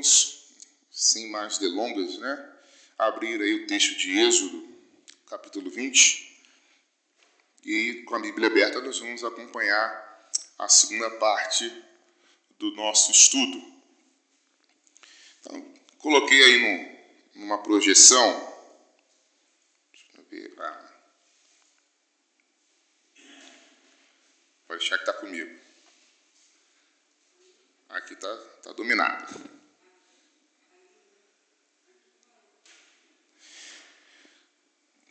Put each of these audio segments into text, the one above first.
vamos, sem mais delongas, né, abrir aí o texto de Êxodo, capítulo 20, e com a Bíblia aberta nós vamos acompanhar a segunda parte do nosso estudo. Então, coloquei aí no, numa projeção, deixa eu ver, ah, pode deixar que está comigo. Aqui está tá dominado.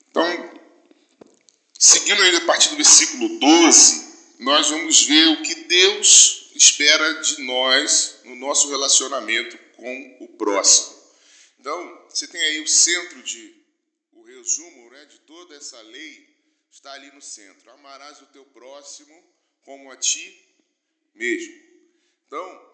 Então, seguindo ainda a partir do versículo 12, nós vamos ver o que Deus espera de nós no nosso relacionamento com o próximo. Então, você tem aí o centro de o resumo, né, de toda essa lei está ali no centro. Amarás o teu próximo como a ti mesmo. Então,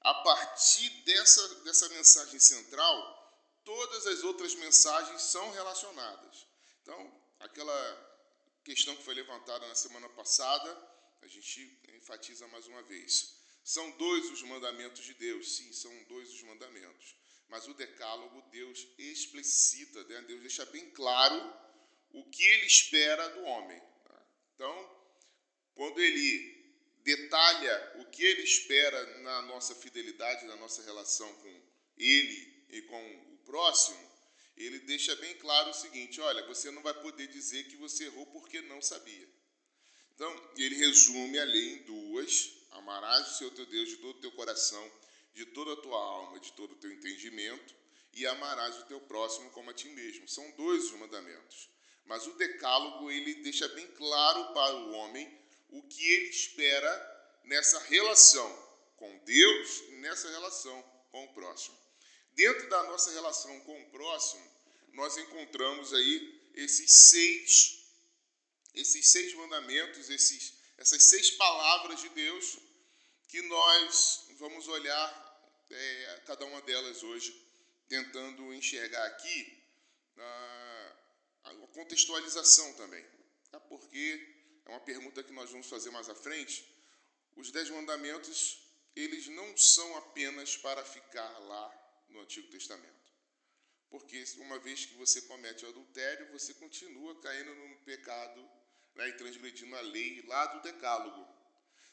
a partir dessa, dessa mensagem central, todas as outras mensagens são relacionadas. Então, aquela questão que foi levantada na semana passada, a gente enfatiza mais uma vez. São dois os mandamentos de Deus, sim, são dois os mandamentos. Mas o decálogo, Deus explicita, né? Deus deixa bem claro o que ele espera do homem. Tá? Então, quando ele detalha o que ele espera na nossa fidelidade, na nossa relação com ele e com o próximo, ele deixa bem claro o seguinte: olha, você não vai poder dizer que você errou porque não sabia. Então, ele resume a lei em duas: amarás o Senhor teu Deus de todo o teu coração, de toda a tua alma, de todo o teu entendimento, e amarás o teu próximo como a ti mesmo. São dois os mandamentos. Mas o decálogo ele deixa bem claro para o homem o que ele espera nessa relação com Deus e nessa relação com o próximo. Dentro da nossa relação com o próximo, nós encontramos aí esses seis, esses seis mandamentos, esses, essas seis palavras de Deus que nós vamos olhar é, cada uma delas hoje, tentando enxergar aqui a, a contextualização também, tá? porque é uma pergunta que nós vamos fazer mais à frente. Os dez mandamentos, eles não são apenas para ficar lá no Antigo Testamento. Porque uma vez que você comete o adultério, você continua caindo no pecado né, e transgredindo a lei lá do decálogo.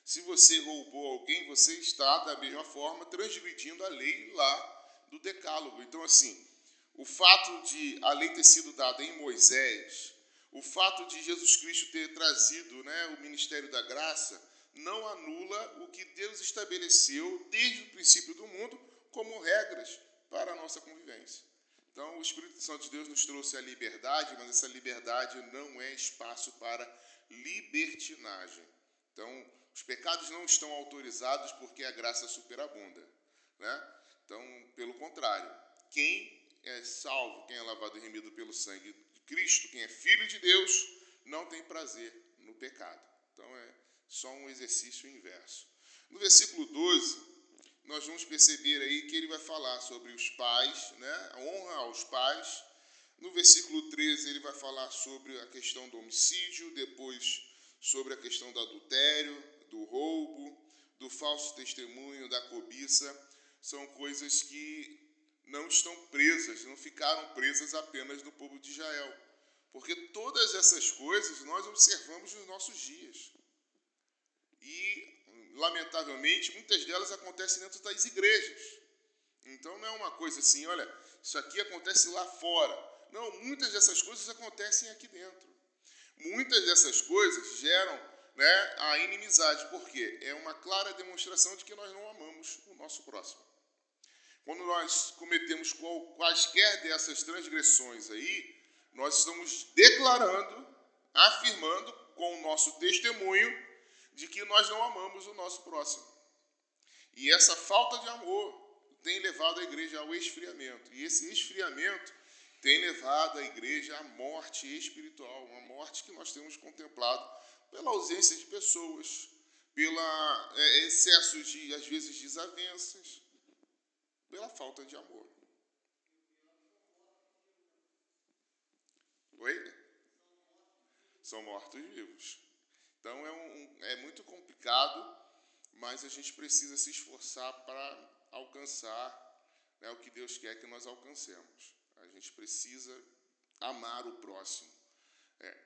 Se você roubou alguém, você está, da mesma forma, transgredindo a lei lá do decálogo. Então, assim, o fato de a lei ter sido dada em Moisés, o fato de Jesus Cristo ter trazido né, o ministério da graça, não anula o que Deus estabeleceu desde o princípio do mundo como regras para a nossa convivência. Então, o Espírito Santo de Deus nos trouxe a liberdade, mas essa liberdade não é espaço para libertinagem. Então, os pecados não estão autorizados porque a graça superabunda. Né? Então, pelo contrário, quem é salvo, quem é lavado e remido pelo sangue de Cristo, quem é filho de Deus, não tem prazer no pecado. Então, é só um exercício inverso. No versículo 12, nós vamos perceber aí que ele vai falar sobre os pais, né? a honra aos pais. No versículo 13, ele vai falar sobre a questão do homicídio, depois sobre a questão do adultério, do roubo, do falso testemunho, da cobiça. São coisas que não estão presas, não ficaram presas apenas no povo de Israel. Porque todas essas coisas nós observamos nos nossos dias. E lamentavelmente, muitas delas acontecem dentro das igrejas. Então não é uma coisa assim, olha, isso aqui acontece lá fora. Não, muitas dessas coisas acontecem aqui dentro. Muitas dessas coisas geram né, a inimizade, porque é uma clara demonstração de que nós não amamos o nosso próximo. Quando nós cometemos quaisquer dessas transgressões aí, nós estamos declarando, afirmando com o nosso testemunho de que nós não amamos o nosso próximo. E essa falta de amor tem levado a igreja ao esfriamento. E esse esfriamento tem levado a igreja à morte espiritual, uma morte que nós temos contemplado pela ausência de pessoas, pela é, excesso de, às vezes, desavenças, pela falta de amor. Oi? São mortos vivos. Então é, um, é muito complicado, mas a gente precisa se esforçar para alcançar é o que Deus quer que nós alcancemos. A gente precisa amar o próximo. É,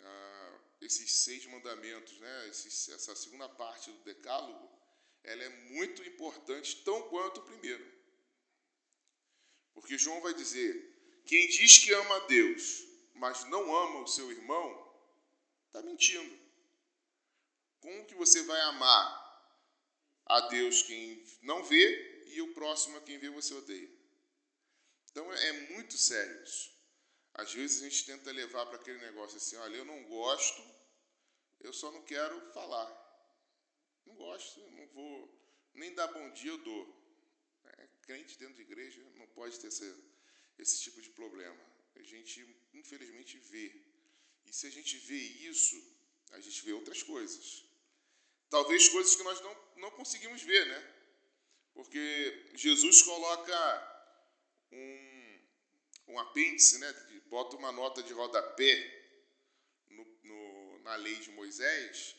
ah, esses seis mandamentos, né, esses, essa segunda parte do decálogo, ela é muito importante, tão quanto o primeiro. Porque João vai dizer: quem diz que ama a Deus, mas não ama o seu irmão, está mentindo. Como que você vai amar a Deus quem não vê e o próximo a quem vê você odeia? Então é muito sério isso. Às vezes a gente tenta levar para aquele negócio assim, olha, eu não gosto, eu só não quero falar. Não gosto, não vou nem dar bom dia, eu dou. É, crente dentro de igreja não pode ter esse, esse tipo de problema. A gente, infelizmente, vê. E se a gente vê isso, a gente vê outras coisas. Talvez coisas que nós não, não conseguimos ver, né? Porque Jesus coloca um, um apêndice, né? bota uma nota de rodapé no, no, na lei de Moisés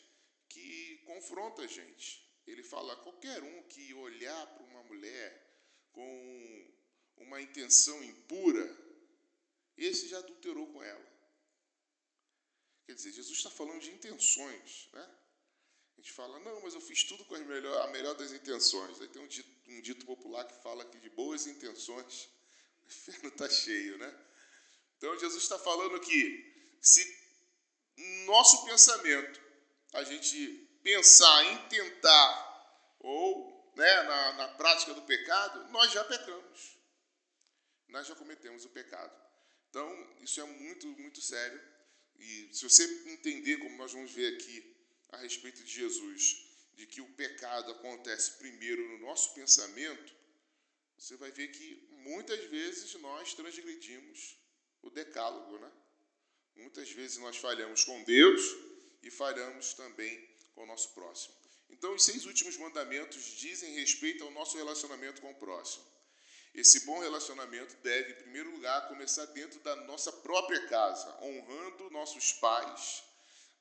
que confronta a gente. Ele fala: qualquer um que olhar para uma mulher com uma intenção impura, esse já adulterou com ela. Quer dizer, Jesus está falando de intenções, né? A gente fala, não, mas eu fiz tudo com melhor, a melhor das intenções. Aí tem um dito, um dito popular que fala que de boas intenções o inferno está cheio, né? Então Jesus está falando que se nosso pensamento a gente pensar em tentar ou né, na, na prática do pecado, nós já pecamos. Nós já cometemos o pecado. Então, isso é muito, muito sério. E se você entender, como nós vamos ver aqui, a respeito de Jesus, de que o pecado acontece primeiro no nosso pensamento, você vai ver que muitas vezes nós transgredimos o decálogo, né? Muitas vezes nós falhamos com Deus e falhamos também com o nosso próximo. Então, os seis últimos mandamentos dizem respeito ao nosso relacionamento com o próximo. Esse bom relacionamento deve, em primeiro lugar, começar dentro da nossa própria casa, honrando nossos pais,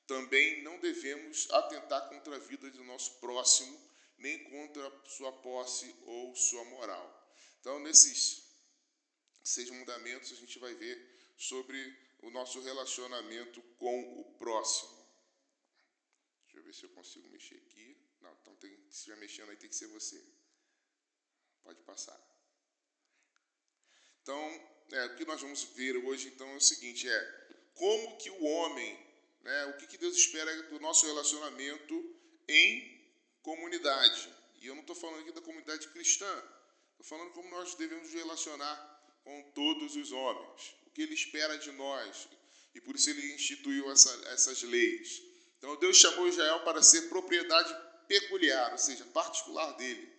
também não devemos atentar contra a vida do nosso próximo, nem contra sua posse ou sua moral. Então, nesses seis mandamentos, a gente vai ver sobre o nosso relacionamento com o próximo. Deixa eu ver se eu consigo mexer aqui. Não, então tem, se estiver mexendo aí tem que ser você. Pode passar. Então, é, o que nós vamos ver hoje então é o seguinte, é como que o homem né? O que, que Deus espera do nosso relacionamento em comunidade? E eu não estou falando aqui da comunidade cristã, estou falando como nós devemos relacionar com todos os homens, o que Ele espera de nós, e por isso Ele instituiu essa, essas leis. Então Deus chamou Israel para ser propriedade peculiar, ou seja, particular dele,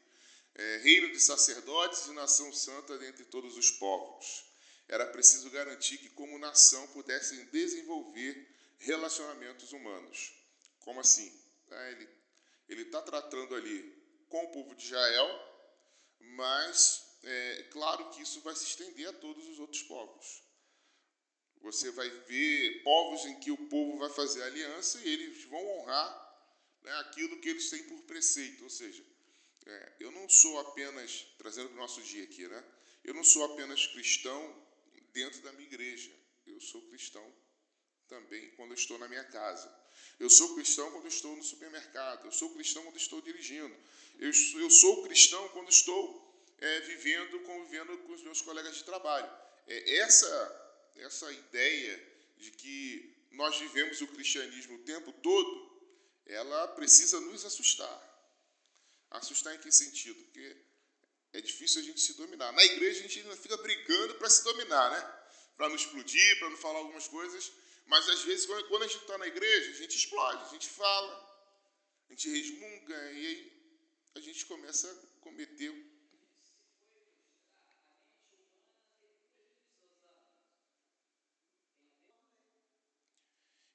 é, reino de sacerdotes e nação santa dentre todos os povos. Era preciso garantir que, como nação, pudessem desenvolver relacionamentos humanos. Como assim? É, ele está tratando ali com o povo de Israel, mas é claro que isso vai se estender a todos os outros povos. Você vai ver povos em que o povo vai fazer aliança e eles vão honrar né, aquilo que eles têm por preceito. Ou seja, é, eu não sou apenas, trazendo para o nosso dia aqui, né? Eu não sou apenas cristão dentro da minha igreja. Eu sou cristão também quando eu estou na minha casa. Eu sou cristão quando estou no supermercado. Eu sou cristão quando estou dirigindo. Eu, eu sou cristão quando estou é, vivendo, convivendo com os meus colegas de trabalho. É essa, essa ideia de que nós vivemos o cristianismo o tempo todo, ela precisa nos assustar. Assustar em que sentido? Porque é difícil a gente se dominar. Na igreja a gente ainda fica brigando para se dominar, né? Para não explodir, para não falar algumas coisas. Mas às vezes, quando a gente está na igreja, a gente explode, a gente fala, a gente resmunga, e aí a gente começa a cometer.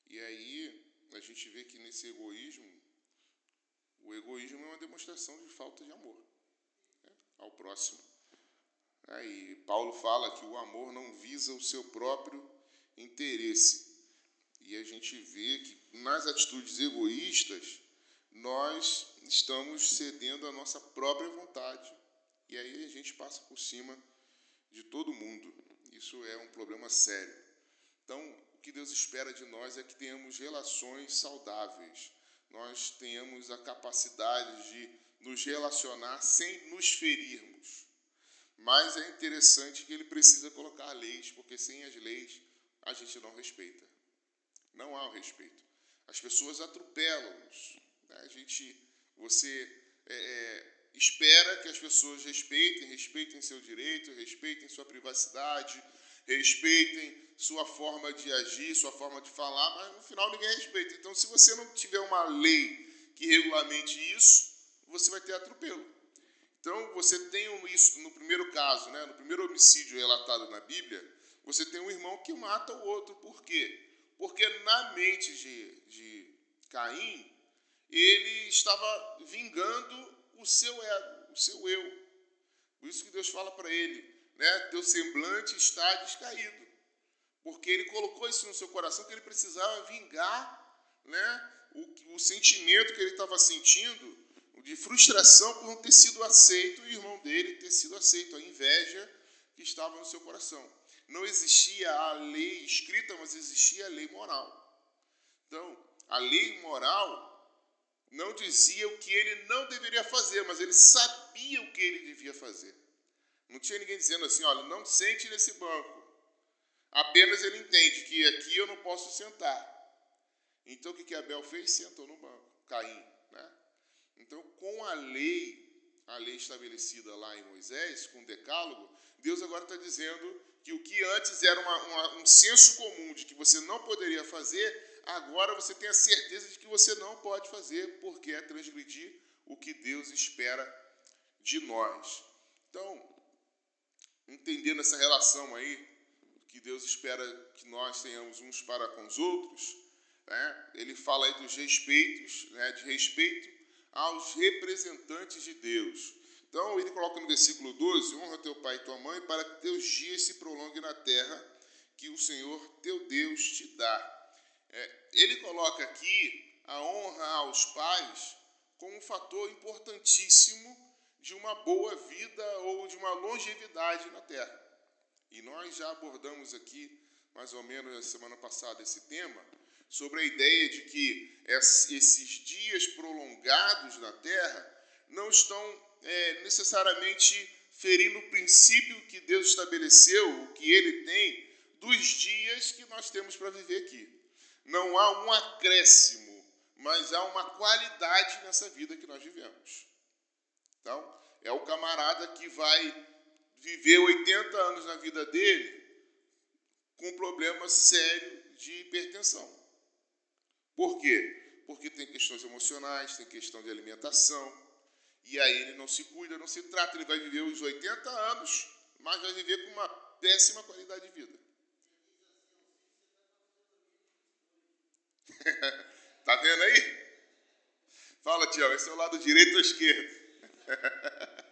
E aí a gente vê que nesse egoísmo, o egoísmo é uma demonstração de falta de amor né, ao próximo. Aí Paulo fala que o amor não visa o seu próprio interesse, e a gente vê que nas atitudes egoístas, nós estamos cedendo a nossa própria vontade E aí a gente passa por cima de todo mundo. Isso é um problema sério. Então, o que Deus espera de nós é que tenhamos relações saudáveis. Nós tenhamos a capacidade de nos relacionar sem nos ferirmos. Mas é interessante que ele precisa colocar leis, porque sem as leis a gente não respeita. Não há o respeito. As pessoas atropelam-nos. Né? A gente, você é, é, espera que as pessoas respeitem, respeitem seu direito, respeitem sua privacidade, respeitem sua forma de agir, sua forma de falar, mas no final ninguém respeita. Então, se você não tiver uma lei que regulamente isso, você vai ter atropelo. Então, você tem isso no primeiro caso, né, no primeiro homicídio relatado na Bíblia, você tem um irmão que mata o outro. Por quê? Porque na mente de, de Caim, ele estava vingando o seu ego, o seu eu. Por isso que Deus fala para ele, né, teu semblante está descaído. Porque ele colocou isso no seu coração que ele precisava vingar né, o, o sentimento que ele estava sentindo de frustração por não ter sido aceito o irmão dele ter sido aceito, a inveja que estava no seu coração. Não existia a lei escrita, mas existia a lei moral. Então, a lei moral não dizia o que ele não deveria fazer, mas ele sabia o que ele devia fazer. Não tinha ninguém dizendo assim, olha, não sente nesse banco. Apenas ele entende que aqui eu não posso sentar. Então o que, que Abel fez? Sentou no banco. Caim. Né? Então, com a lei, a lei estabelecida lá em Moisés, com o decálogo, Deus agora está dizendo que o que antes era uma, uma, um senso comum de que você não poderia fazer, agora você tem a certeza de que você não pode fazer, porque é transgredir o que Deus espera de nós. Então, entendendo essa relação aí, que Deus espera que nós tenhamos uns para com os outros, né? ele fala aí dos respeitos, né? de respeito aos representantes de Deus. Então, ele coloca no versículo 12: Honra teu pai e tua mãe, para que teus dias se prolonguem na terra que o Senhor teu Deus te dá. É, ele coloca aqui a honra aos pais como um fator importantíssimo de uma boa vida ou de uma longevidade na terra. E nós já abordamos aqui, mais ou menos na semana passada, esse tema, sobre a ideia de que esses dias prolongados na terra não estão é, necessariamente ferindo o princípio que Deus estabeleceu, o que Ele tem, dos dias que nós temos para viver aqui. Não há um acréscimo, mas há uma qualidade nessa vida que nós vivemos. Então, é o camarada que vai viver 80 anos na vida dele com um problema sério de hipertensão. Por quê? Porque tem questões emocionais, tem questão de alimentação, e aí ele não se cuida, não se trata, ele vai viver os 80 anos, mas vai viver com uma péssima qualidade de vida. tá vendo aí? Fala, Tião, esse é o lado direito ou esquerdo?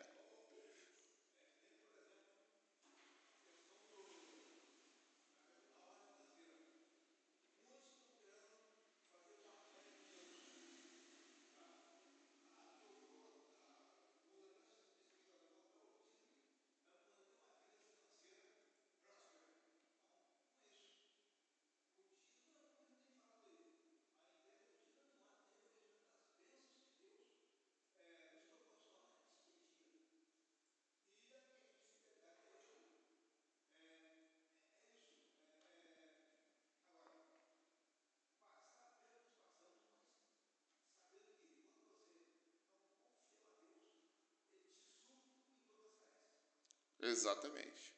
Exatamente.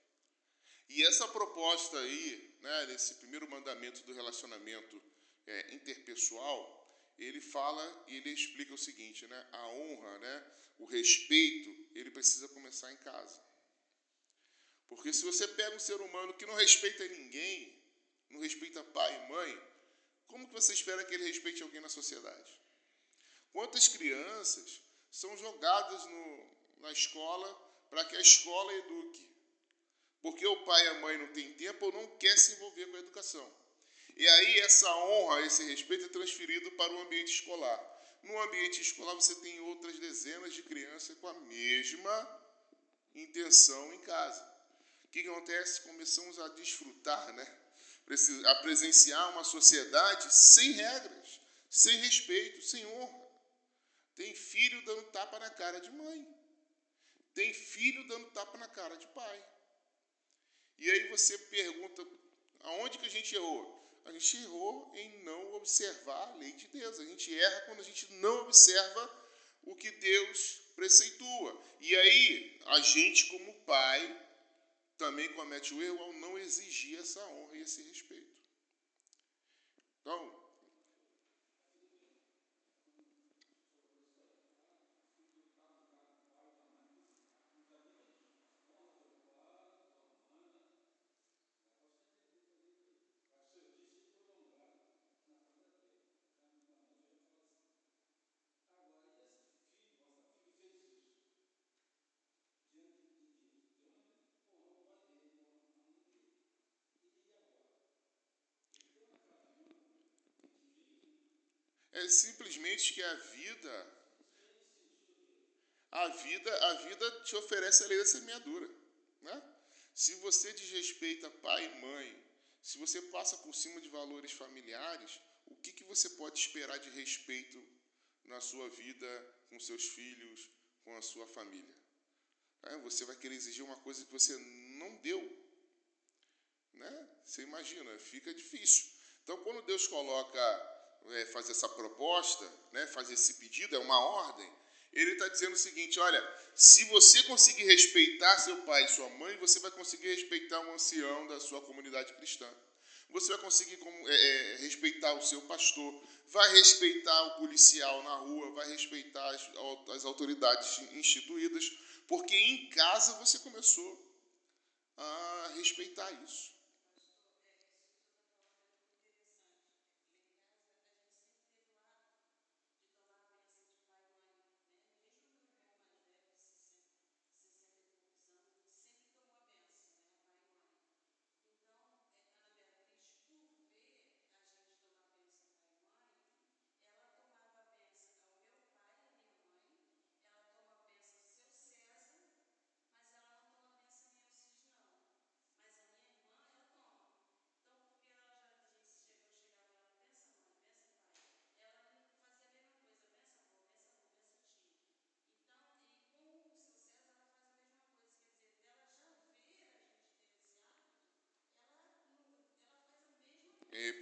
E essa proposta aí, né, desse primeiro mandamento do relacionamento é, interpessoal, ele fala e ele explica o seguinte, né, a honra, né, o respeito, ele precisa começar em casa. Porque se você pega um ser humano que não respeita ninguém, não respeita pai e mãe, como que você espera que ele respeite alguém na sociedade? Quantas crianças são jogadas no, na escola para que a escola eduque. Porque o pai e a mãe não têm tempo ou não quer se envolver com a educação. E aí essa honra, esse respeito é transferido para o ambiente escolar. No ambiente escolar você tem outras dezenas de crianças com a mesma intenção em casa. O que acontece? Começamos a desfrutar, né? a presenciar uma sociedade sem regras, sem respeito, sem honra. Tem filho dando tapa na cara de mãe. Tem filho dando tapa na cara de pai. E aí você pergunta, aonde que a gente errou? A gente errou em não observar a lei de Deus. A gente erra quando a gente não observa o que Deus preceitua. E aí, a gente, como pai, também comete o erro ao não exigir essa honra e esse respeito. Então, é simplesmente que a vida a vida a vida te oferece a lei da semeadura, né? Se você desrespeita pai e mãe, se você passa por cima de valores familiares, o que, que você pode esperar de respeito na sua vida, com seus filhos, com a sua família? É, você vai querer exigir uma coisa que você não deu. Né? Você imagina, fica difícil. Então, quando Deus coloca é, faz essa proposta, né, faz esse pedido, é uma ordem, ele está dizendo o seguinte: olha, se você conseguir respeitar seu pai e sua mãe, você vai conseguir respeitar um ancião da sua comunidade cristã. Você vai conseguir é, é, respeitar o seu pastor, vai respeitar o policial na rua, vai respeitar as, as autoridades instituídas, porque em casa você começou a respeitar isso.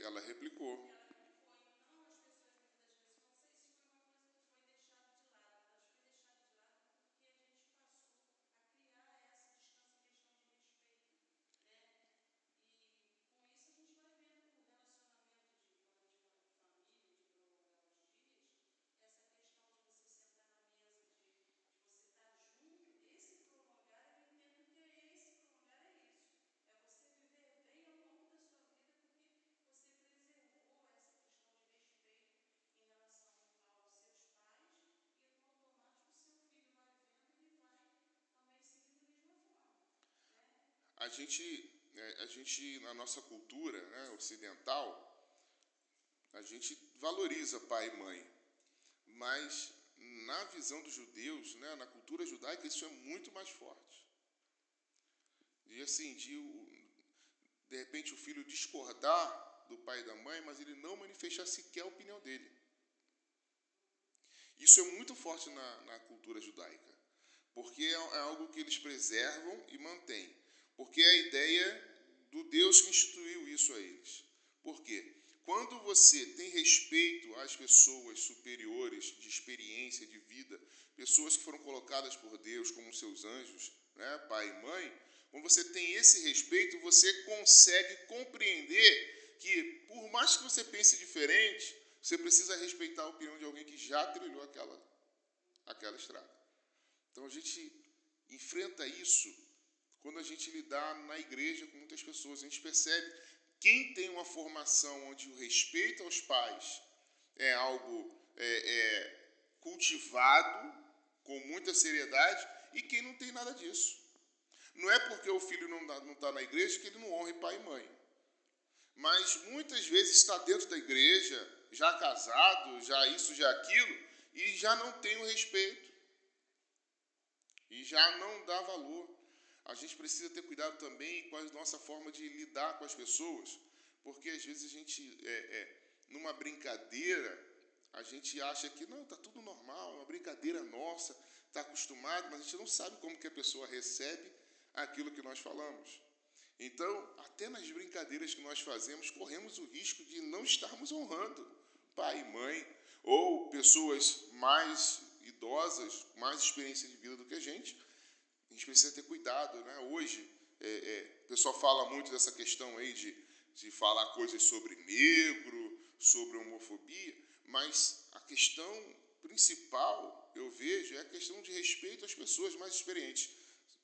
Ela replicou. A gente, é, a gente na nossa cultura né, ocidental, a gente valoriza pai e mãe, mas na visão dos judeus, né, na cultura judaica, isso é muito mais forte. De assim, de, de repente o filho discordar do pai e da mãe, mas ele não manifestar sequer a opinião dele. Isso é muito forte na, na cultura judaica, porque é, é algo que eles preservam e mantêm. Porque é a ideia do Deus que instituiu isso a eles. Por quê? Quando você tem respeito às pessoas superiores de experiência, de vida, pessoas que foram colocadas por Deus como seus anjos, né, pai e mãe, quando você tem esse respeito, você consegue compreender que, por mais que você pense diferente, você precisa respeitar a opinião de alguém que já trilhou aquela, aquela estrada. Então a gente enfrenta isso quando a gente lidar na igreja com muitas pessoas. A gente percebe quem tem uma formação onde o respeito aos pais é algo é, é, cultivado com muita seriedade e quem não tem nada disso. Não é porque o filho não está na igreja que ele não honre pai e mãe. Mas muitas vezes está dentro da igreja, já casado, já isso, já aquilo, e já não tem o respeito. e já não dá valor. A gente precisa ter cuidado também com a nossa forma de lidar com as pessoas, porque às vezes a gente, é, é, numa brincadeira, a gente acha que não, está tudo normal, é uma brincadeira nossa, está acostumado, mas a gente não sabe como que a pessoa recebe aquilo que nós falamos. Então, até nas brincadeiras que nós fazemos, corremos o risco de não estarmos honrando pai e mãe, ou pessoas mais idosas, mais experiência de vida do que a gente. A gente precisa ter cuidado. Né? Hoje, é, é, o pessoal fala muito dessa questão aí de, de falar coisas sobre negro, sobre homofobia, mas a questão principal, eu vejo, é a questão de respeito às pessoas mais experientes.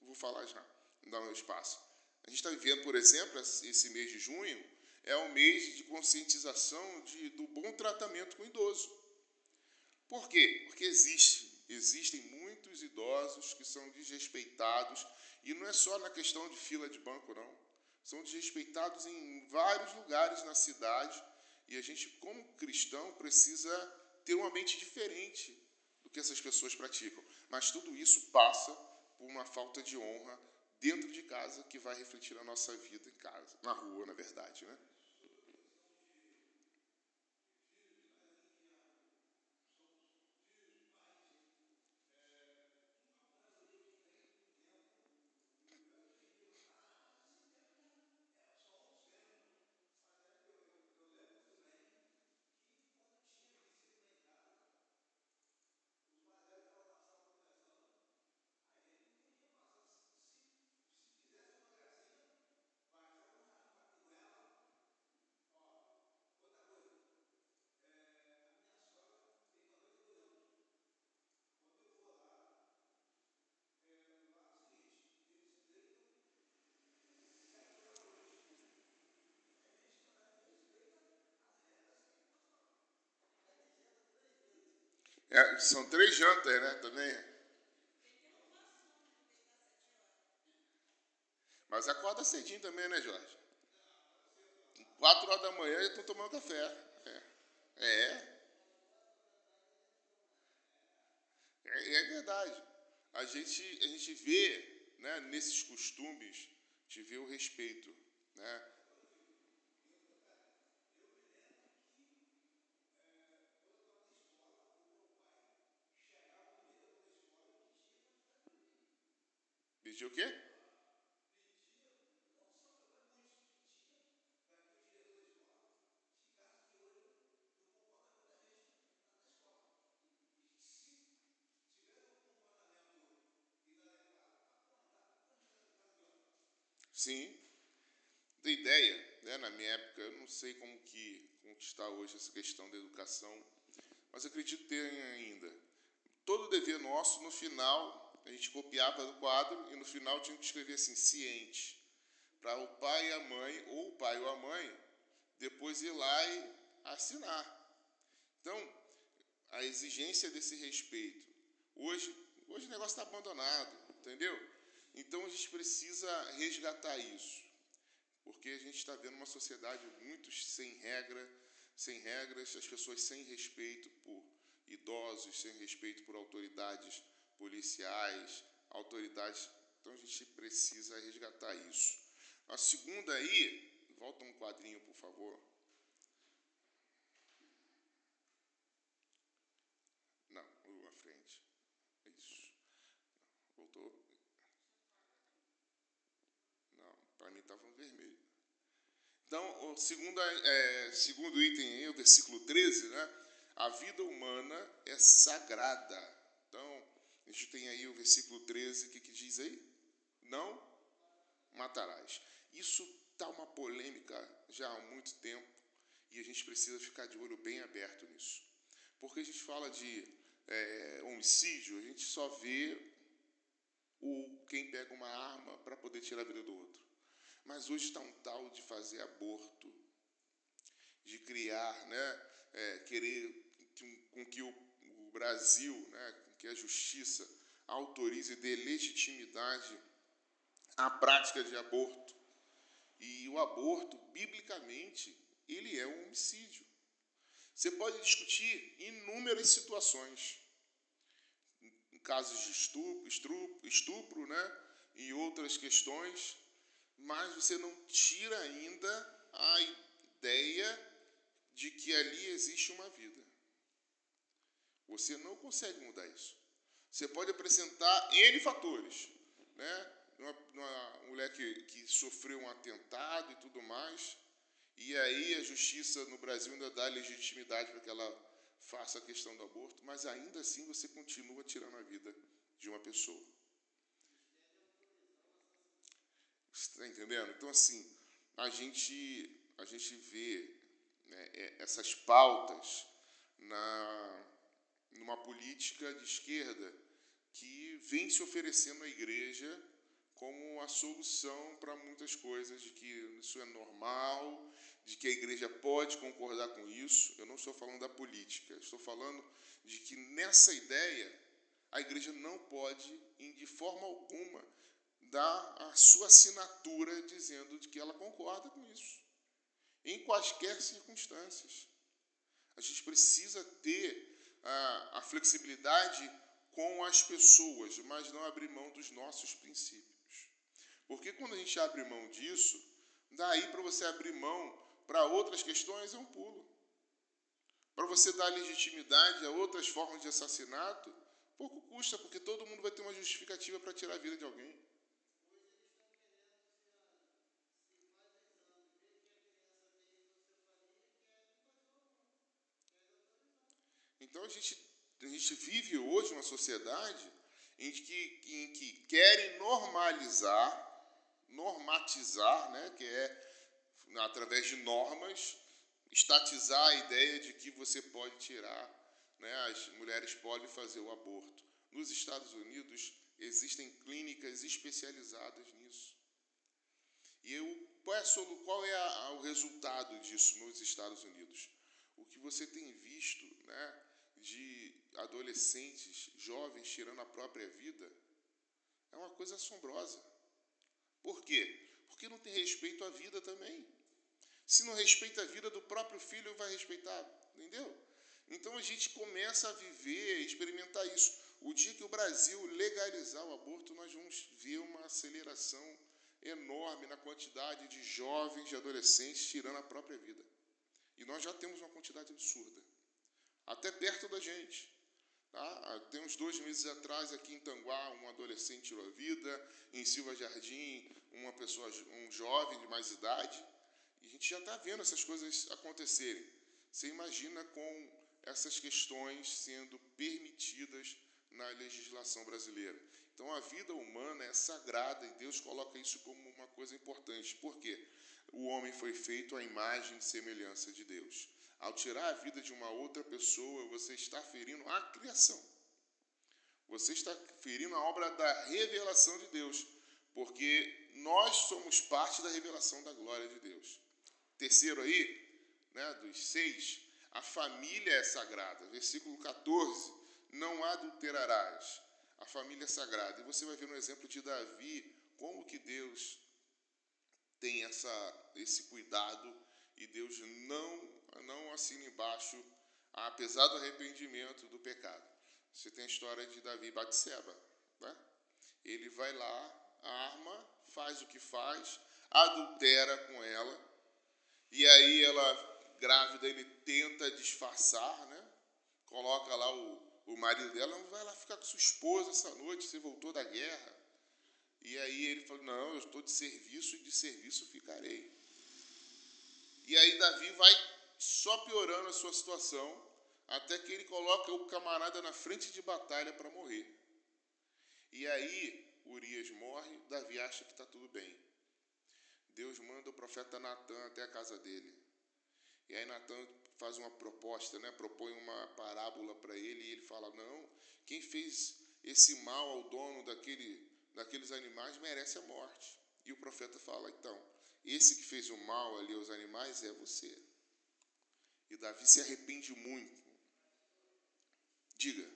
Vou falar já, dar meu espaço. A gente está vivendo, por exemplo, esse mês de junho, é um mês de conscientização de, do bom tratamento com o idoso. Por quê? Porque existe, existem muitos idosos que são desrespeitados, e não é só na questão de fila de banco, não. São desrespeitados em vários lugares na cidade, e a gente, como cristão, precisa ter uma mente diferente do que essas pessoas praticam. Mas tudo isso passa por uma falta de honra dentro de casa que vai refletir na nossa vida em casa, na rua, na verdade, né? É, são três jantas, né? Também. Mas acorda cedinho também, né, Jorge? Quatro horas da manhã já estão tomando café. É. É. É, é verdade. A gente, a gente vê né, nesses costumes, te vê o respeito. Né? Pedir o quê? Sim. Da ideia, né, na minha época, eu não sei como que, como que está hoje essa questão da educação, mas acredito ter ainda. Todo dever nosso, no final, a gente copiava do quadro e no final tinha que escrever assim, ciente, para o pai e a mãe, ou o pai ou a mãe, depois ir lá e assinar. Então, a exigência desse respeito. Hoje, hoje o negócio está abandonado, entendeu? Então a gente precisa resgatar isso, porque a gente está vendo uma sociedade muito sem regra, sem regras, as pessoas sem respeito por idosos, sem respeito por autoridades policiais, autoridades. Então a gente precisa resgatar isso. A segunda aí, volta um quadrinho, por favor. Não, à frente. Isso. Voltou. Não, para mim estava vermelho. Então, o segundo, é, segundo item aí, o versículo 13, né? A vida humana é sagrada. A gente tem aí o versículo 13, o que, que diz aí? Não matarás. Isso está uma polêmica já há muito tempo e a gente precisa ficar de olho bem aberto nisso. Porque a gente fala de é, homicídio, a gente só vê o quem pega uma arma para poder tirar a vida do outro. Mas hoje está um tal de fazer aborto, de criar, né, é, querer com que o, o Brasil, né, que a justiça autorize e dê legitimidade à prática de aborto. E o aborto, biblicamente, ele é um homicídio. Você pode discutir inúmeras situações. em casos de estupro, estupro, estupro né? e outras questões, mas você não tira ainda a ideia de que ali existe uma vida. Você não consegue mudar isso. Você pode apresentar N fatores, né? Uma, uma mulher que, que sofreu um atentado e tudo mais, e aí a justiça no Brasil ainda dá legitimidade para que ela faça a questão do aborto, mas ainda assim você continua tirando a vida de uma pessoa. Está entendendo? Então, assim, a gente, a gente vê né, é, essas pautas na, numa política de esquerda que vem se oferecendo à igreja como a solução para muitas coisas, de que isso é normal, de que a igreja pode concordar com isso. Eu não estou falando da política, estou falando de que nessa ideia a igreja não pode, de forma alguma, dar a sua assinatura dizendo de que ela concorda com isso, em quaisquer circunstâncias. A gente precisa ter a, a flexibilidade com as pessoas, mas não abrir mão dos nossos princípios. Porque quando a gente abre mão disso, daí para você abrir mão para outras questões é um pulo. Para você dar legitimidade a outras formas de assassinato, pouco custa, porque todo mundo vai ter uma justificativa para tirar a vida de alguém. Então a gente, a gente vive hoje uma sociedade em que, em que querem normalizar normatizar, né, que é através de normas, estatizar a ideia de que você pode tirar, né, as mulheres podem fazer o aborto. Nos Estados Unidos existem clínicas especializadas nisso. E eu, qual é, a, qual é a, o resultado disso nos Estados Unidos? O que você tem visto né, de adolescentes, jovens tirando a própria vida, é uma coisa assombrosa. Por quê? Porque não tem respeito à vida também. Se não respeita a vida do próprio filho, vai respeitar, entendeu? Então a gente começa a viver, experimentar isso. O dia que o Brasil legalizar o aborto, nós vamos ver uma aceleração enorme na quantidade de jovens e adolescentes tirando a própria vida. E nós já temos uma quantidade absurda, até perto da gente. Tá? Tem uns dois meses atrás, aqui em Tanguá, um adolescente tirou a vida, em Silva Jardim, uma pessoa, um jovem de mais idade. E a gente já está vendo essas coisas acontecerem. Você imagina com essas questões sendo permitidas na legislação brasileira. Então a vida humana é sagrada e Deus coloca isso como uma coisa importante. Por quê? O homem foi feito à imagem e semelhança de Deus. Ao tirar a vida de uma outra pessoa, você está ferindo a criação. Você está ferindo a obra da revelação de Deus, porque nós somos parte da revelação da glória de Deus. Terceiro aí, né, dos seis, a família é sagrada. Versículo 14: Não adulterarás. A família é sagrada. E você vai ver no exemplo de Davi como que Deus tem essa, esse cuidado e Deus não, não assina embaixo, apesar do arrependimento do pecado. Você tem a história de Davi e Batseba. Né? Ele vai lá, arma, faz o que faz, adultera com ela, e aí ela, grávida, ele tenta disfarçar, né? coloca lá o, o marido dela, não vai lá ficar com sua esposa essa noite, você voltou da guerra. E aí ele falou, não, eu estou de serviço e de serviço ficarei. E aí Davi vai só piorando a sua situação, até que ele coloca o camarada na frente de batalha para morrer. E aí Urias morre, Davi acha que está tudo bem. Deus manda o profeta Natan até a casa dele. E aí Natan faz uma proposta, né? propõe uma parábola para ele, e ele fala: Não, quem fez esse mal ao dono daquele, daqueles animais merece a morte. E o profeta fala: Então, esse que fez o mal ali aos animais é você. E Davi se arrepende muito. Diga.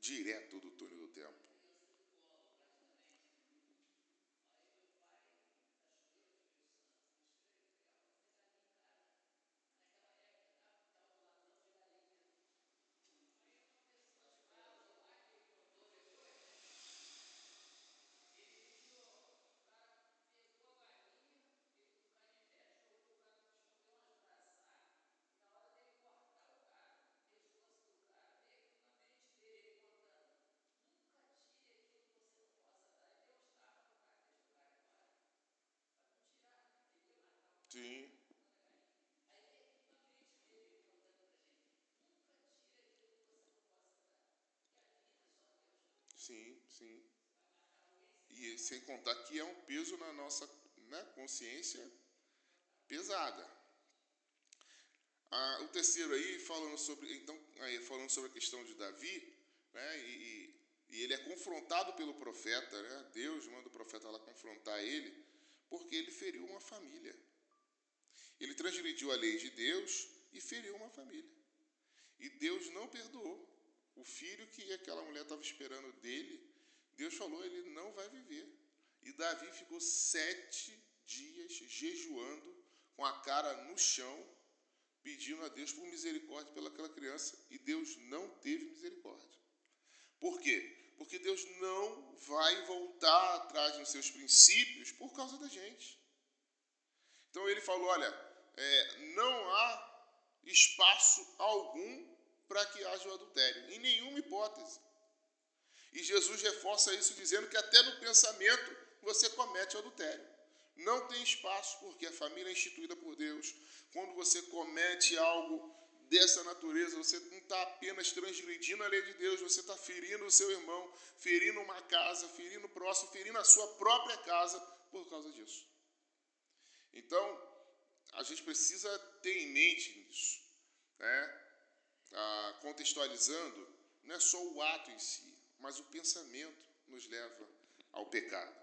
Direto do túnel do tempo. Sim, sim. E sem contar que é um peso na nossa né, consciência pesada. Ah, o terceiro aí, falando sobre, então, aí, falando sobre a questão de Davi, né, e, e ele é confrontado pelo profeta, né, Deus manda o profeta lá confrontar ele, porque ele feriu uma família. Ele transgrediu a lei de Deus e feriu uma família. E Deus não perdoou. O filho que aquela mulher estava esperando dele, Deus falou, ele não vai viver. E Davi ficou sete dias jejuando, com a cara no chão, pedindo a Deus por misericórdia pelaquela criança. E Deus não teve misericórdia. Por quê? Porque Deus não vai voltar atrás nos seus princípios por causa da gente. Então ele falou: olha, é, não há espaço algum para que haja o adultério, em nenhuma hipótese. E Jesus reforça isso dizendo que até no pensamento você comete o adultério. Não tem espaço, porque a família é instituída por Deus. Quando você comete algo dessa natureza, você não está apenas transgredindo a lei de Deus, você está ferindo o seu irmão, ferindo uma casa, ferindo o próximo, ferindo a sua própria casa por causa disso. Então, a gente precisa ter em mente isso, né? Ah, contextualizando, não é só o ato em si, mas o pensamento nos leva ao pecado.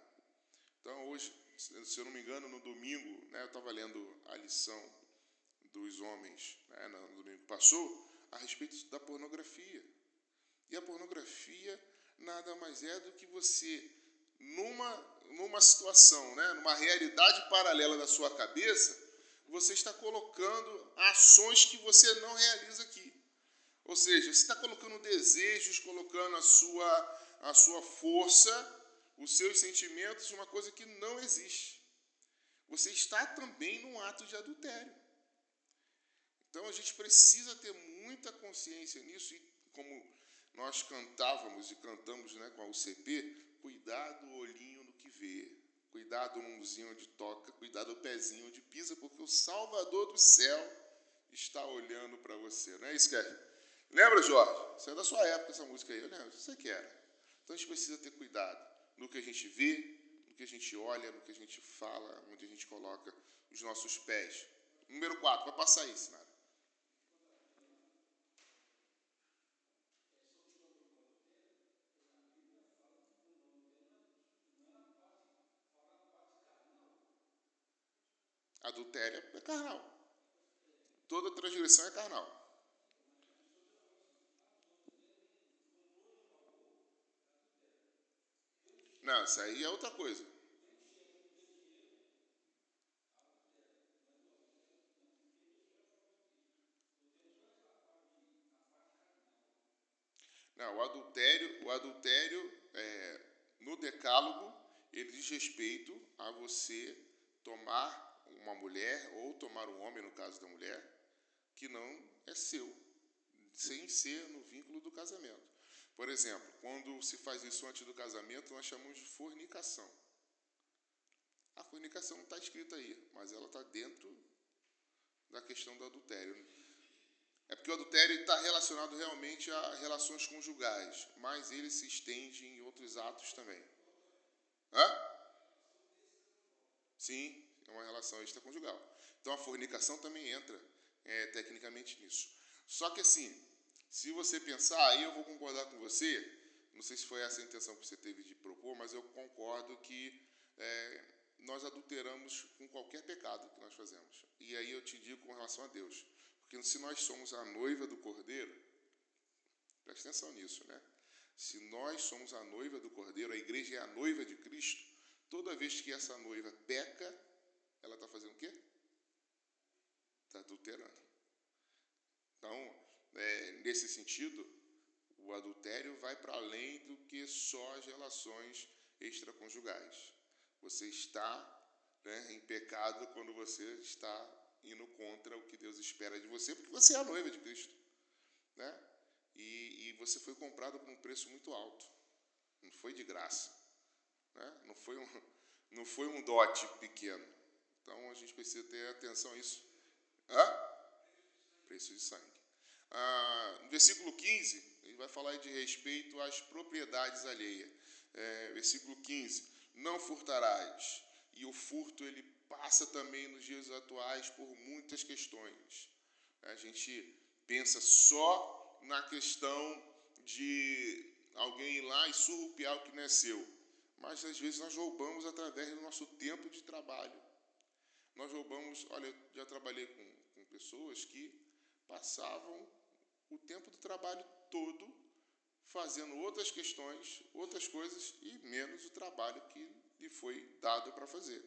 Então, hoje, se eu não me engano, no domingo, né, eu estava lendo a lição dos homens, né, no domingo passou, a respeito da pornografia. E a pornografia nada mais é do que você, numa, numa situação, né, numa realidade paralela da sua cabeça, você está colocando ações que você não realiza aqui. Ou seja, você está colocando desejos, colocando a sua, a sua força, os seus sentimentos, uma coisa que não existe. Você está também num ato de adultério. Então a gente precisa ter muita consciência nisso, e como nós cantávamos e cantamos né, com a UCP, cuidado o olhinho no que vê. Cuidado o mãozinho onde toca, cuidado o pezinho onde pisa, porque o Salvador do céu está olhando para você. Não é isso é? Lembra, Jorge? Isso é da sua época, essa música aí. Eu lembro, você quer. Então a gente precisa ter cuidado no que a gente vê, no que a gente olha, no que a gente fala, onde a gente coloca os nossos pés. Número 4, vai passar isso, Sinara. Adultério é carnal. Toda transgressão é carnal. Não, isso aí é outra coisa. Não, o adultério, o adultério é, no decálogo, ele diz respeito a você tomar uma mulher ou tomar um homem, no caso da mulher, que não é seu, sem ser no vínculo do casamento. Por exemplo, quando se faz isso antes do casamento, nós chamamos de fornicação. A fornicação não está escrita aí, mas ela está dentro da questão do adultério. É porque o adultério está relacionado realmente a relações conjugais, mas ele se estende em outros atos também. Hã? Sim, é uma relação extraconjugal. Então a fornicação também entra é, tecnicamente nisso. Só que assim, se você pensar, aí eu vou concordar com você, não sei se foi essa a intenção que você teve de propor, mas eu concordo que é, nós adulteramos com qualquer pecado que nós fazemos. E aí eu te digo com relação a Deus. Porque se nós somos a noiva do Cordeiro, preste atenção nisso, né? Se nós somos a noiva do Cordeiro, a igreja é a noiva de Cristo, toda vez que essa noiva peca, ela está fazendo o quê? Está adulterando. Então, é, nesse sentido, o adultério vai para além do que só as relações extraconjugais. Você está né, em pecado quando você está indo contra o que Deus espera de você, porque você é a noiva de Cristo. Né? E, e você foi comprado por um preço muito alto. Não foi de graça. Né? Não, foi um, não foi um dote pequeno. Então a gente precisa ter atenção a isso. Hã? Preço de sangue. Ah, no versículo 15, ele vai falar de respeito às propriedades alheias. É, versículo 15: Não furtarás. E o furto ele passa também nos dias atuais por muitas questões. A gente pensa só na questão de alguém ir lá e surrupiar o que não é seu. Mas às vezes nós roubamos através do nosso tempo de trabalho. Nós roubamos, olha, eu já trabalhei com, com pessoas que passavam o tempo do trabalho todo fazendo outras questões, outras coisas e menos o trabalho que lhe foi dado para fazer.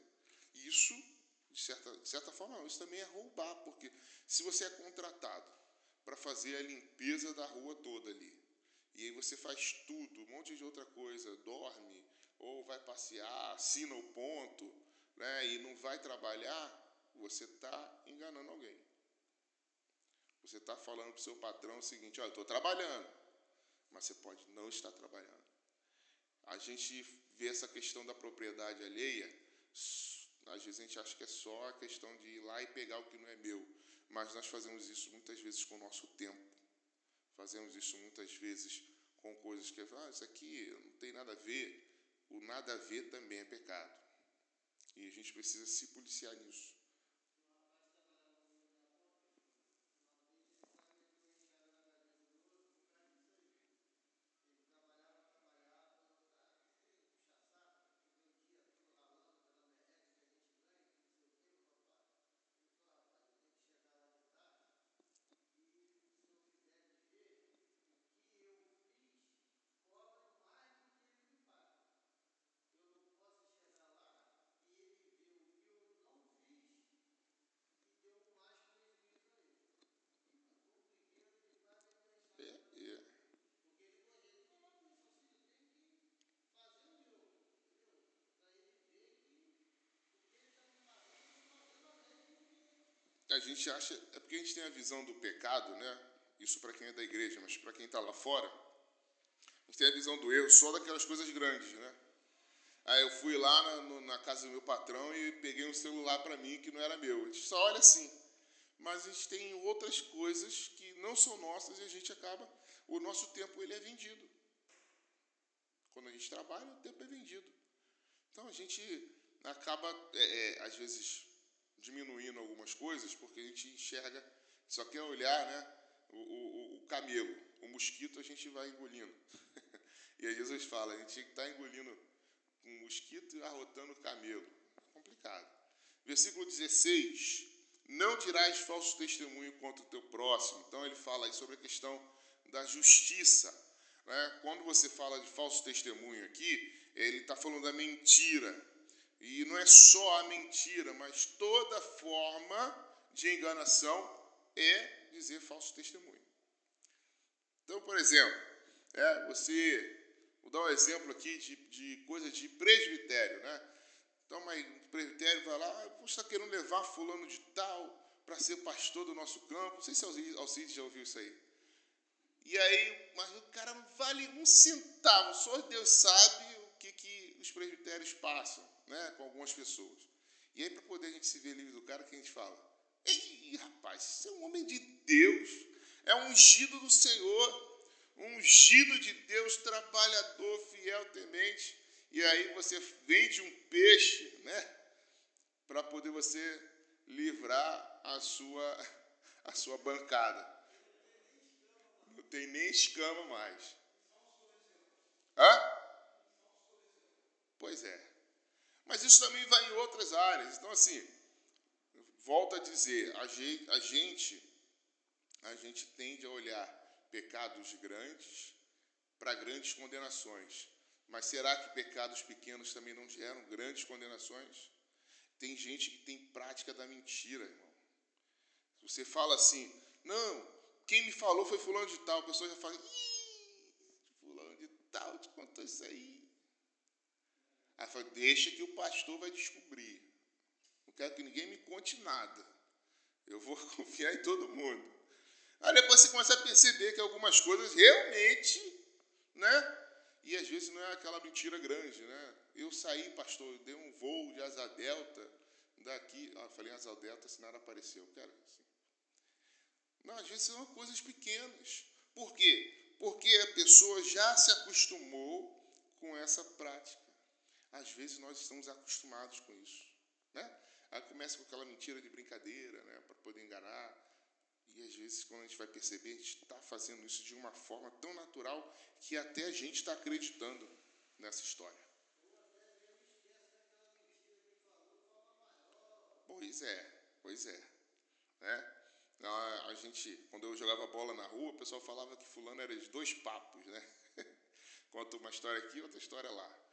Isso, de certa, de certa forma, isso também é roubar, porque se você é contratado para fazer a limpeza da rua toda ali, e aí você faz tudo, um monte de outra coisa, dorme, ou vai passear, assina o ponto, né, e não vai trabalhar, você está enganando alguém. Você está falando para o seu patrão o seguinte: olha, eu estou trabalhando, mas você pode não estar trabalhando. A gente vê essa questão da propriedade alheia, às vezes a gente acha que é só a questão de ir lá e pegar o que não é meu, mas nós fazemos isso muitas vezes com o nosso tempo. Fazemos isso muitas vezes com coisas que, ah, isso aqui não tem nada a ver. O nada a ver também é pecado. E a gente precisa se policiar nisso. A gente acha, é porque a gente tem a visão do pecado, né? Isso para quem é da igreja, mas para quem está lá fora, a gente tem a visão do erro só daquelas coisas grandes, né? Aí eu fui lá na, na casa do meu patrão e peguei um celular para mim que não era meu. A gente só olha assim. Mas a gente tem outras coisas que não são nossas e a gente acaba. O nosso tempo ele é vendido. Quando a gente trabalha, o tempo é vendido. Então a gente acaba, é, é, às vezes, diminuindo algumas coisas, porque a gente enxerga, só quer olhar né, o, o, o camelo, o mosquito a gente vai engolindo. e aí Jesus fala, a gente está engolindo um mosquito e arrotando o camelo. É complicado. Versículo 16, não dirás falso testemunho contra o teu próximo. Então ele fala aí sobre a questão da justiça. Né? Quando você fala de falso testemunho aqui, ele está falando da mentira. E não é só a mentira, mas toda forma de enganação é dizer falso testemunho. Então, por exemplo, é, você, vou dar um exemplo aqui de, de coisa de presbitério, né? Então, mas o presbitério vai lá, você está querendo levar fulano de tal para ser pastor do nosso campo. Não sei se Alcides já ouviu isso aí. E aí, mas o cara não vale um centavo, só Deus sabe o que, que os presbitérios passam né, com algumas pessoas. E aí, para poder a gente se ver livre do cara, que a gente fala? Ei, rapaz, você é um homem de Deus, é um ungido do Senhor, um ungido de Deus, trabalhador, fiel, temente. E aí você vende um peixe, né, para poder você livrar a sua, a sua bancada. Não tem nem escama mais. Hã? Pois é. Mas isso também vai em outras áreas. Então, assim, volto a dizer, a gente, a gente tende a olhar pecados grandes para grandes condenações. Mas será que pecados pequenos também não geram grandes condenações? Tem gente que tem prática da mentira, irmão. Você fala assim, não, quem me falou foi fulano de tal, a pessoa já fala, fulano de tal te contou isso aí. Aí falou, deixa que o pastor vai descobrir. Não quero que ninguém me conte nada. Eu vou confiar em todo mundo. Aí depois você começa a perceber que algumas coisas realmente, né? E às vezes não é aquela mentira grande, né? Eu saí, pastor, eu dei um voo de asa delta daqui. Ah, falei asa delta, se nada apareceu. Quero assim. Não, às vezes são coisas pequenas. Por quê? Porque a pessoa já se acostumou com essa prática. Às vezes nós estamos acostumados com isso. Né? Aí começa com aquela mentira de brincadeira, né, para poder enganar. E às vezes, quando a gente vai perceber, a gente está fazendo isso de uma forma tão natural que até a gente está acreditando nessa história. Pois é, pois é. Né? A gente, quando eu jogava bola na rua, o pessoal falava que fulano era de dois papos, né? Conta uma história aqui, outra história lá.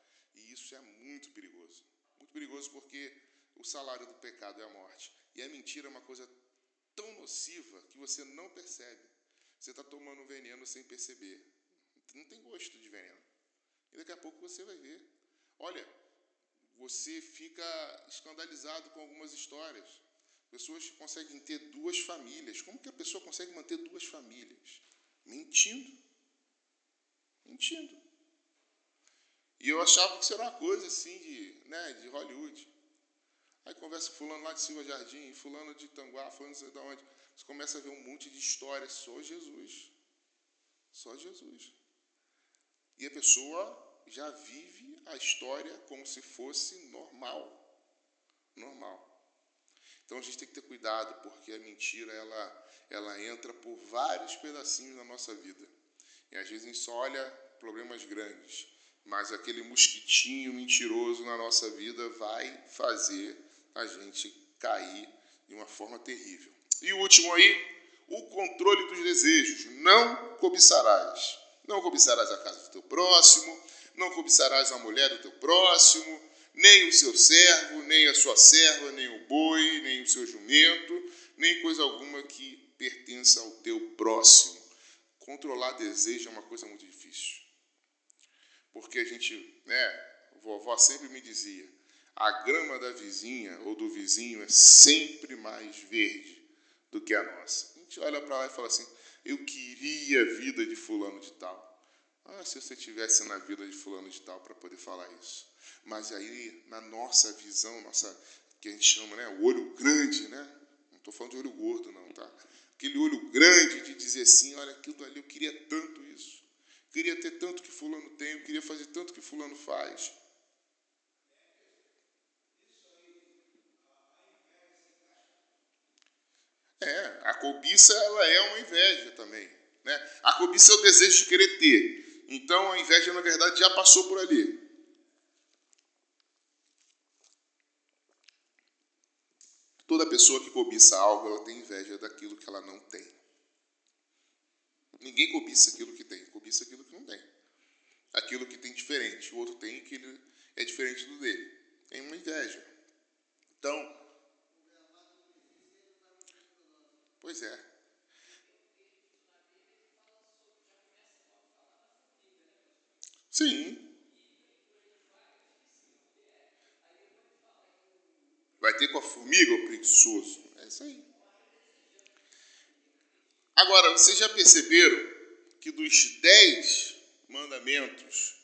E isso é muito perigoso. Muito perigoso porque o salário do pecado é a morte. E a mentira é uma coisa tão nociva que você não percebe. Você está tomando veneno sem perceber. Não tem gosto de veneno. E daqui a pouco você vai ver. Olha, você fica escandalizado com algumas histórias. Pessoas conseguem ter duas famílias. Como que a pessoa consegue manter duas famílias? Mentindo. Mentindo. E eu achava que isso era uma coisa assim de, né, de Hollywood. Aí conversa com fulano lá de Silva Jardim, fulano de Tanguá, fulano de onde. Você começa a ver um monte de histórias, só Jesus. Só Jesus. E a pessoa já vive a história como se fosse normal. Normal. Então a gente tem que ter cuidado, porque a mentira ela, ela entra por vários pedacinhos na nossa vida. E às vezes a gente só olha problemas grandes, mas aquele mosquitinho mentiroso na nossa vida vai fazer a gente cair de uma forma terrível. E o último aí, o controle dos desejos. Não cobiçarás. Não cobiçarás a casa do teu próximo, não cobiçarás a mulher do teu próximo, nem o seu servo, nem a sua serva, nem o boi, nem o seu jumento, nem coisa alguma que pertença ao teu próximo. Controlar desejo é uma coisa muito difícil. Porque a gente, né, vovó sempre me dizia, a grama da vizinha ou do vizinho é sempre mais verde do que a nossa. A gente olha para lá e fala assim: eu queria a vida de fulano de tal. Ah, se você tivesse na vida de fulano de tal para poder falar isso. Mas aí, na nossa visão, nossa, que a gente chama, né, o olho grande, né? Não estou falando de olho gordo, não, tá? Aquele olho grande de dizer assim, olha, aquilo ali, eu queria tanto isso. Queria ter tanto que fulano tem, eu queria fazer tanto que fulano faz. É, a cobiça ela é uma inveja também. Né? A cobiça é o desejo de querer ter. Então a inveja, na verdade, já passou por ali. Toda pessoa que cobiça algo, ela tem inveja daquilo que ela não tem. Ninguém cobiça aquilo que tem, cobiça aquilo que não tem. Aquilo que tem diferente, o outro tem que é diferente do dele. Tem uma inveja. Então, Pois é. Sim. Vai ter com a formiga o preguiçoso. É isso aí. Agora, vocês já perceberam que dos dez mandamentos,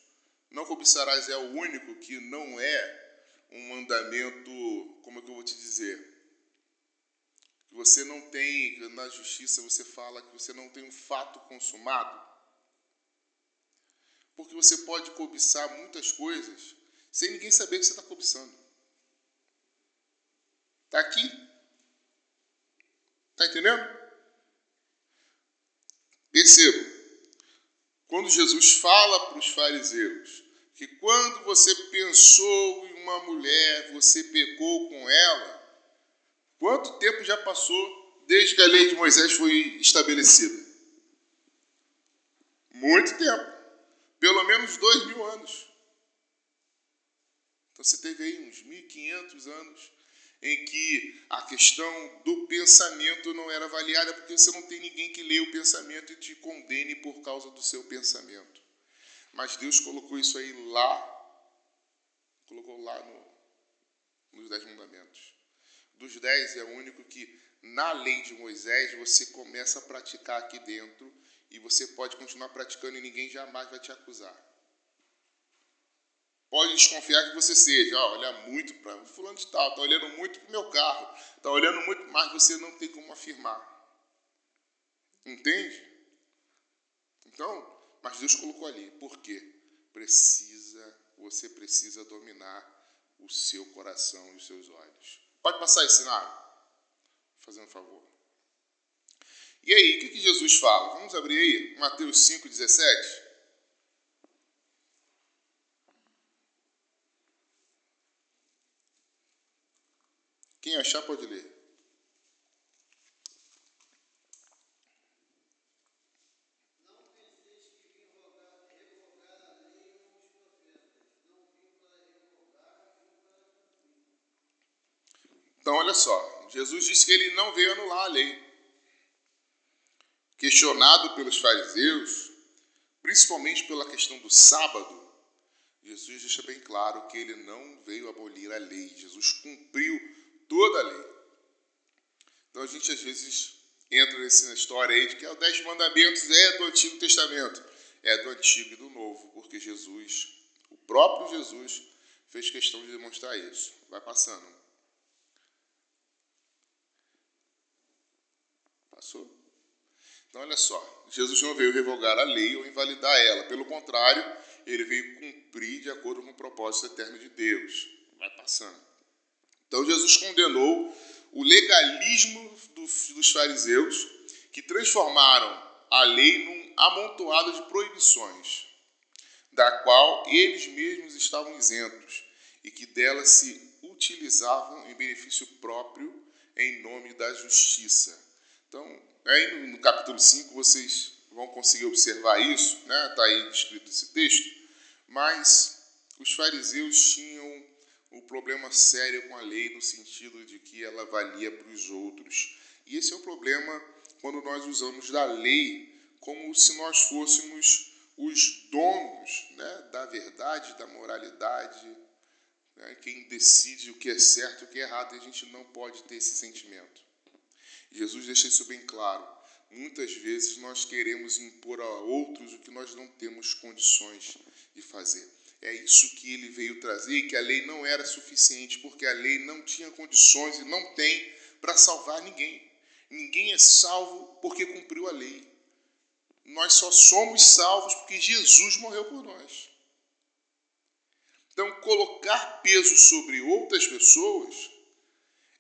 não cobiçarás é o único que não é um mandamento, como é que eu vou te dizer? você não tem, na justiça você fala que você não tem um fato consumado. Porque você pode cobiçar muitas coisas sem ninguém saber que você está cobiçando. Está aqui. Está entendendo? Perceba. Quando Jesus fala para os fariseus que quando você pensou em uma mulher, você pecou com ela, Quanto tempo já passou desde que a lei de Moisés foi estabelecida? Muito tempo. Pelo menos dois mil anos. Então você teve aí uns 1.500 anos em que a questão do pensamento não era avaliada, porque você não tem ninguém que leia o pensamento e te condene por causa do seu pensamento. Mas Deus colocou isso aí lá, colocou lá no, nos Dez Mandamentos dos dez é o único que, na lei de Moisés, você começa a praticar aqui dentro e você pode continuar praticando e ninguém jamais vai te acusar. Pode desconfiar que você seja, ó, olha muito para fulano de tal, está olhando muito para o meu carro, está olhando muito, mas você não tem como afirmar. Entende? Então, mas Deus colocou ali. Por quê? Precisa, você precisa dominar o seu coração e os seus olhos. Pode passar esse cenário? Fazendo um favor. E aí, o que, que Jesus fala? Vamos abrir aí, Mateus 5, Quem achar pode ler. Então, olha só, Jesus disse que ele não veio anular a lei. Questionado pelos fariseus, principalmente pela questão do sábado, Jesus deixa bem claro que ele não veio abolir a lei. Jesus cumpriu toda a lei. Então a gente às vezes entra nessa história aí de que é os dez mandamentos é do Antigo Testamento. É do Antigo e do Novo, porque Jesus, o próprio Jesus, fez questão de demonstrar isso. Vai passando. Passou? Então, olha só, Jesus não veio revogar a lei ou invalidar ela. Pelo contrário, ele veio cumprir de acordo com o propósito eterno de Deus. Vai passando. Então Jesus condenou o legalismo dos fariseus, que transformaram a lei num amontoado de proibições, da qual eles mesmos estavam isentos e que dela se utilizavam em benefício próprio em nome da justiça. Então, aí no capítulo 5 vocês vão conseguir observar isso, né? Está aí descrito esse texto, mas os fariseus tinham o problema sério com a lei no sentido de que ela valia para os outros. E esse é o problema quando nós usamos da lei como se nós fôssemos os donos né, da verdade, da moralidade, né, quem decide o que é certo e o que é errado, e a gente não pode ter esse sentimento. Jesus deixa isso bem claro. Muitas vezes nós queremos impor a outros o que nós não temos condições de fazer. É isso que ele veio trazer, que a lei não era suficiente, porque a lei não tinha condições e não tem para salvar ninguém. Ninguém é salvo porque cumpriu a lei. Nós só somos salvos porque Jesus morreu por nós. Então, colocar peso sobre outras pessoas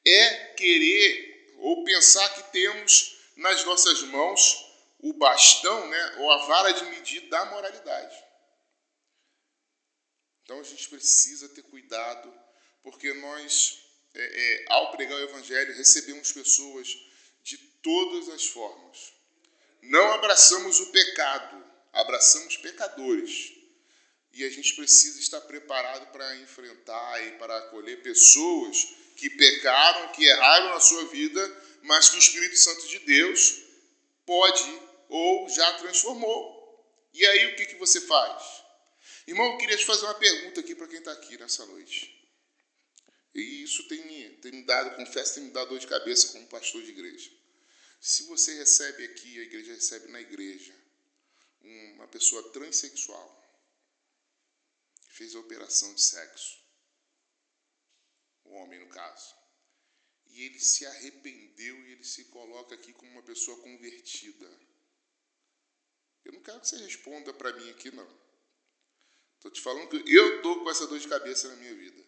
é querer ou pensar que temos nas nossas mãos o bastão, né, ou a vara de medir da moralidade. Então a gente precisa ter cuidado, porque nós, é, é, ao pregar o Evangelho, recebemos pessoas de todas as formas. Não abraçamos o pecado, abraçamos pecadores. E a gente precisa estar preparado para enfrentar e para acolher pessoas que pecaram, que erraram na sua vida, mas que o Espírito Santo de Deus pode ou já transformou. E aí o que, que você faz? Irmão, eu queria te fazer uma pergunta aqui para quem está aqui nessa noite. E isso tem me, tem me dado, confesso, tem me dado dor de cabeça como pastor de igreja. Se você recebe aqui, a igreja recebe na igreja, uma pessoa transexual, fez a operação de sexo, o homem no caso, e ele se arrependeu e ele se coloca aqui como uma pessoa convertida. Eu não quero que você responda para mim aqui, não. Estou te falando que eu estou com essa dor de cabeça na minha vida.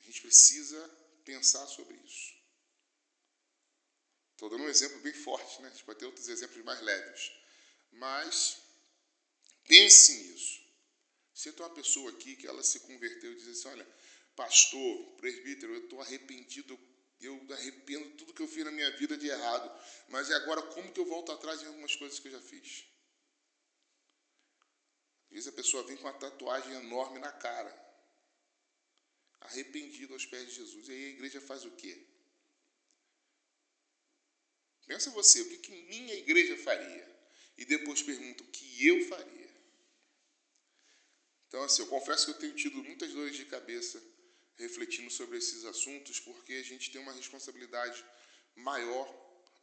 A gente precisa pensar sobre isso. Estou dando um exemplo bem forte, né? A gente pode ter outros exemplos mais leves. Mas pense nisso. Se tem uma pessoa aqui que ela se converteu e diz assim, olha, pastor, presbítero, eu estou arrependido, eu arrependo tudo que eu fiz na minha vida de errado, mas agora como que eu volto atrás em algumas coisas que eu já fiz? Às vezes a pessoa vem com uma tatuagem enorme na cara, arrependido aos pés de Jesus. E aí a igreja faz o quê? Pensa você, o que, que minha igreja faria? E depois pergunta o que eu faria. Então, assim, eu confesso que eu tenho tido muitas dores de cabeça refletindo sobre esses assuntos, porque a gente tem uma responsabilidade maior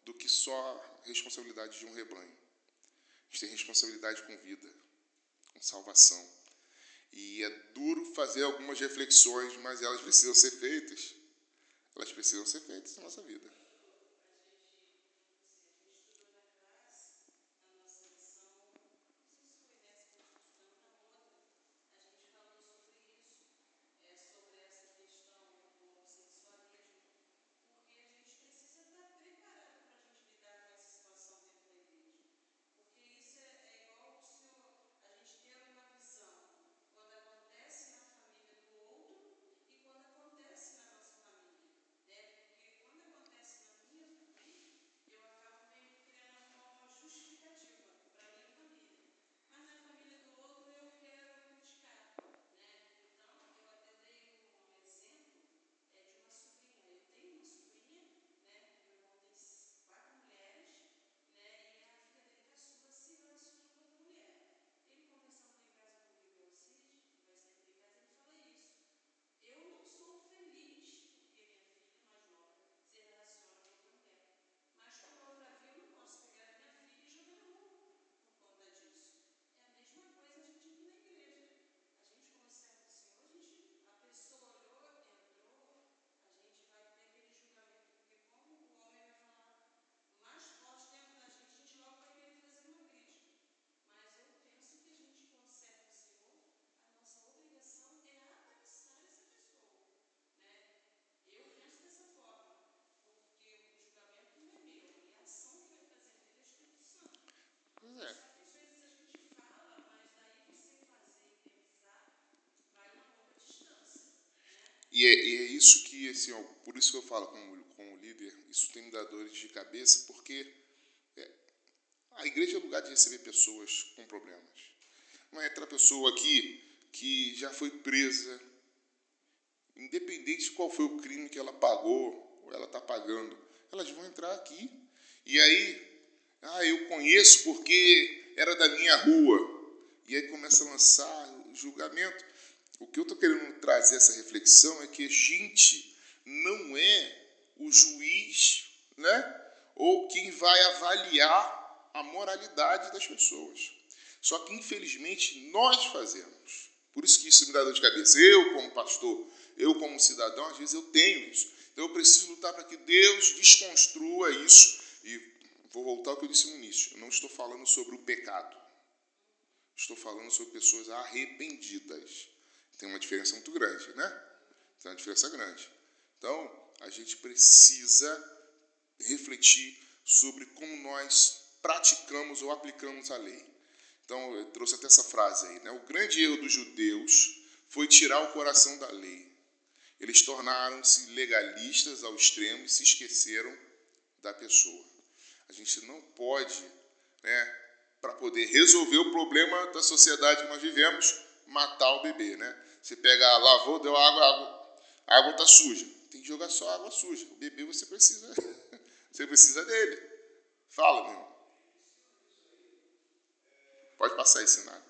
do que só a responsabilidade de um rebanho. A gente tem responsabilidade com vida salvação. E é duro fazer algumas reflexões, mas elas precisam ser feitas. Elas precisam ser feitas na nossa vida. E é, e é isso que, assim, ó, por isso que eu falo como, como líder, isso tem me dado dores de cabeça, porque é, a igreja é lugar de receber pessoas com problemas. Não é aquela pessoa aqui que já foi presa, independente de qual foi o crime que ela pagou ou ela está pagando, elas vão entrar aqui. E aí, ah, eu conheço porque era da minha rua. E aí começa a lançar julgamento. O que eu estou querendo trazer essa reflexão é que a gente não é o juiz, né? Ou quem vai avaliar a moralidade das pessoas. Só que, infelizmente, nós fazemos. Por isso que isso me dá dor de cabeça. Eu, como pastor, eu, como cidadão, às vezes eu tenho isso. Então, eu preciso lutar para que Deus desconstrua isso. E vou voltar ao que eu disse no início. Eu não estou falando sobre o pecado. Estou falando sobre pessoas arrependidas. Tem uma diferença muito grande, né? Tem uma diferença grande. Então, a gente precisa refletir sobre como nós praticamos ou aplicamos a lei. Então, eu trouxe até essa frase aí. Né? O grande erro dos judeus foi tirar o coração da lei. Eles tornaram-se legalistas ao extremo e se esqueceram da pessoa. A gente não pode, né, para poder resolver o problema da sociedade que nós vivemos, matar o bebê. Né? Você pega, lavou, deu água, a água está suja. Tem que jogar só água suja. O bebê você precisa, você precisa dele. Fala, meu. Pode passar esse nada.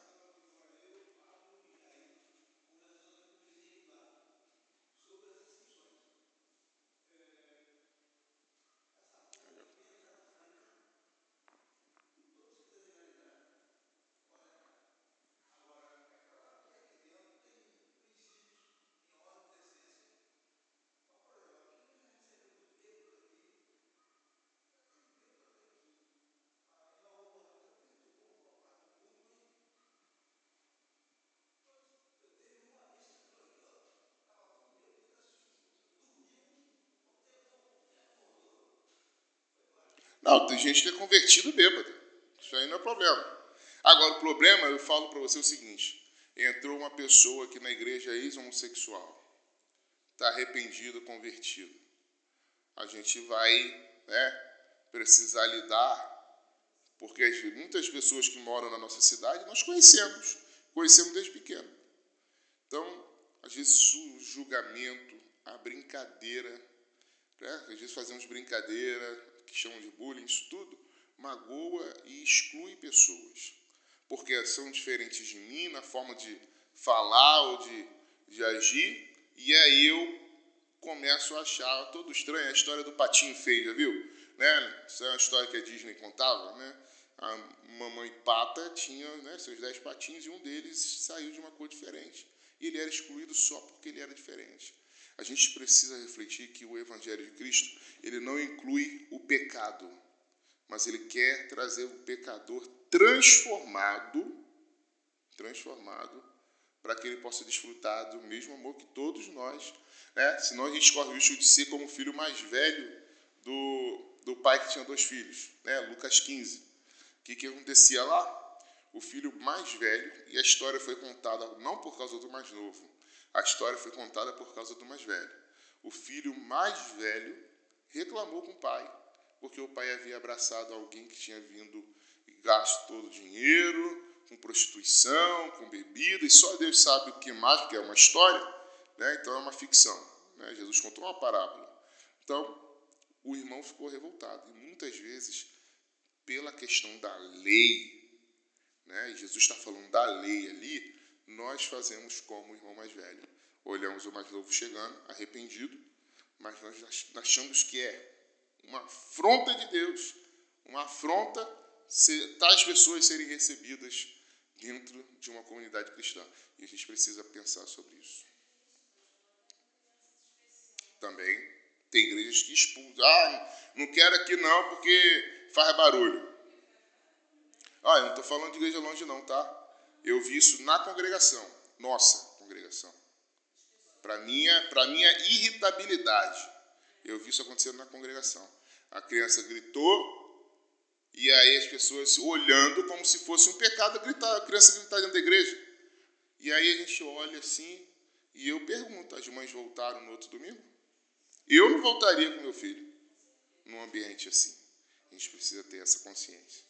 Não, tem gente que é convertido bêbado. Isso aí não é problema. Agora, o problema, eu falo para você o seguinte: entrou uma pessoa aqui na igreja ex-homossexual, está arrependido, convertido. A gente vai né, precisar lidar, porque muitas pessoas que moram na nossa cidade nós conhecemos, conhecemos desde pequeno. Então, às vezes o julgamento, a brincadeira, né? às vezes fazemos brincadeira, que chamam de bullying, isso tudo magoa e exclui pessoas. Porque são diferentes de mim na forma de falar ou de, de agir, e aí eu começo a achar todo estranho. A história do patinho feio, já viu? Né? Isso é uma história que a Disney contava, né? A mamãe pata tinha né, seus dez patinhos e um deles saiu de uma cor diferente. E ele era excluído só porque ele era diferente. A gente precisa refletir que o Evangelho de Cristo ele não inclui o pecado, mas ele quer trazer o pecador transformado, transformado, para que ele possa desfrutar do mesmo amor que todos nós. Né? Senão a gente corre o risco de ser como o filho mais velho do, do pai que tinha dois filhos, né? Lucas 15. O que, que acontecia lá? O filho mais velho, e a história foi contada não por causa do mais novo, a história foi contada por causa do mais velho. O filho mais velho reclamou com o pai, porque o pai havia abraçado alguém que tinha vindo e gasto todo o dinheiro, com prostituição, com bebida, e só Deus sabe o que mais, porque é uma história, né? então é uma ficção. Né? Jesus contou uma parábola. Então, o irmão ficou revoltado. E muitas vezes, pela questão da lei, né? Jesus está falando da lei ali, nós fazemos como o irmão mais velho. Olhamos o mais novo chegando, arrependido, mas nós achamos que é uma afronta de Deus, uma afronta tais pessoas serem recebidas dentro de uma comunidade cristã. E a gente precisa pensar sobre isso. Também tem igrejas que expulsam. Ah, não quero aqui não porque faz barulho. Ah, eu não estou falando de igreja longe não, tá? Eu vi isso na congregação, nossa congregação para minha, para minha irritabilidade. Eu vi isso acontecendo na congregação. A criança gritou e aí as pessoas olhando como se fosse um pecado gritar, a criança gritar dentro da igreja. E aí a gente olha assim E eu pergunto: as mães voltaram no outro domingo? Eu não voltaria com meu filho num ambiente assim. A gente precisa ter essa consciência.